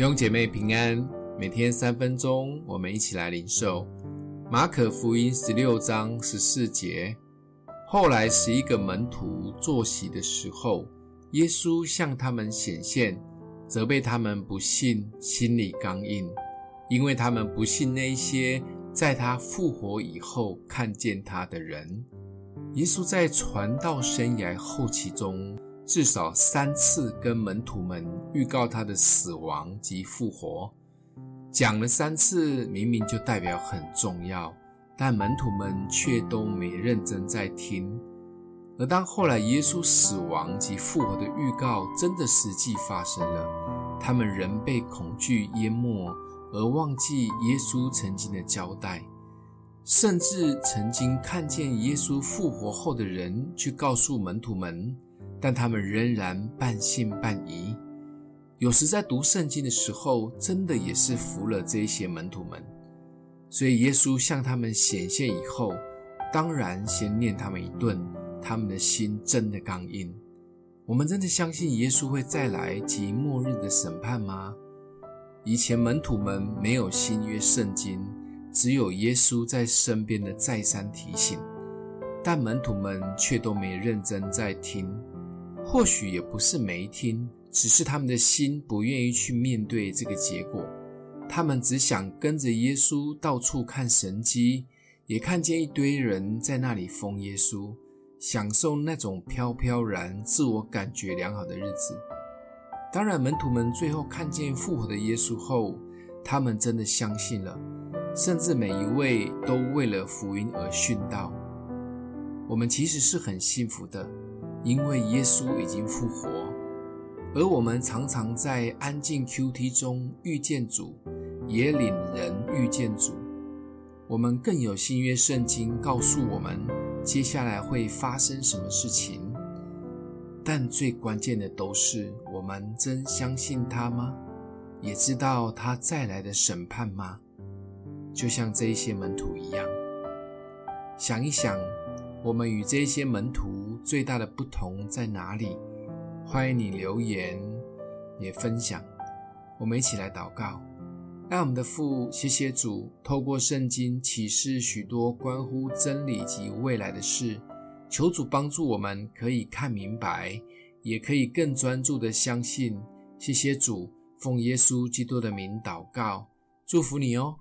弟兄姐妹平安，每天三分钟，我们一起来领受马可福音十六章十四节。后来十一个门徒坐席的时候，耶稣向他们显现，责备他们不信，心里刚硬，因为他们不信那些在他复活以后看见他的人。耶稣在传道生涯后期中，至少三次跟门徒们预告他的死亡及复活，讲了三次，明明就代表很重要，但门徒们却都没认真在听。而当后来耶稣死亡及复活的预告真的实际发生了，他们仍被恐惧淹没，而忘记耶稣曾经的交代。甚至曾经看见耶稣复活后的人去告诉门徒们，但他们仍然半信半疑。有时在读圣经的时候，真的也是服了这些门徒们。所以耶稣向他们显现以后，当然先念他们一顿，他们的心真的刚硬。我们真的相信耶稣会再来及末日的审判吗？以前门徒们没有新约圣经。只有耶稣在身边的再三提醒，但门徒们却都没认真在听。或许也不是没听，只是他们的心不愿意去面对这个结果。他们只想跟着耶稣到处看神迹，也看见一堆人在那里封耶稣，享受那种飘飘然、自我感觉良好的日子。当然，门徒们最后看见复活的耶稣后，他们真的相信了。甚至每一位都为了福音而殉道。我们其实是很幸福的，因为耶稣已经复活，而我们常常在安静 QT 中遇见主，也领人遇见主。我们更有新约圣经告诉我们接下来会发生什么事情，但最关键的都是我们真相信他吗？也知道他再来的审判吗？就像这一些门徒一样，想一想，我们与这些门徒最大的不同在哪里？欢迎你留言也分享。我们一起来祷告，爱我们的父，谢谢主，透过圣经启示许多关乎真理及未来的事，求主帮助我们可以看明白，也可以更专注的相信。谢谢主，奉耶稣基督的名祷告，祝福你哦。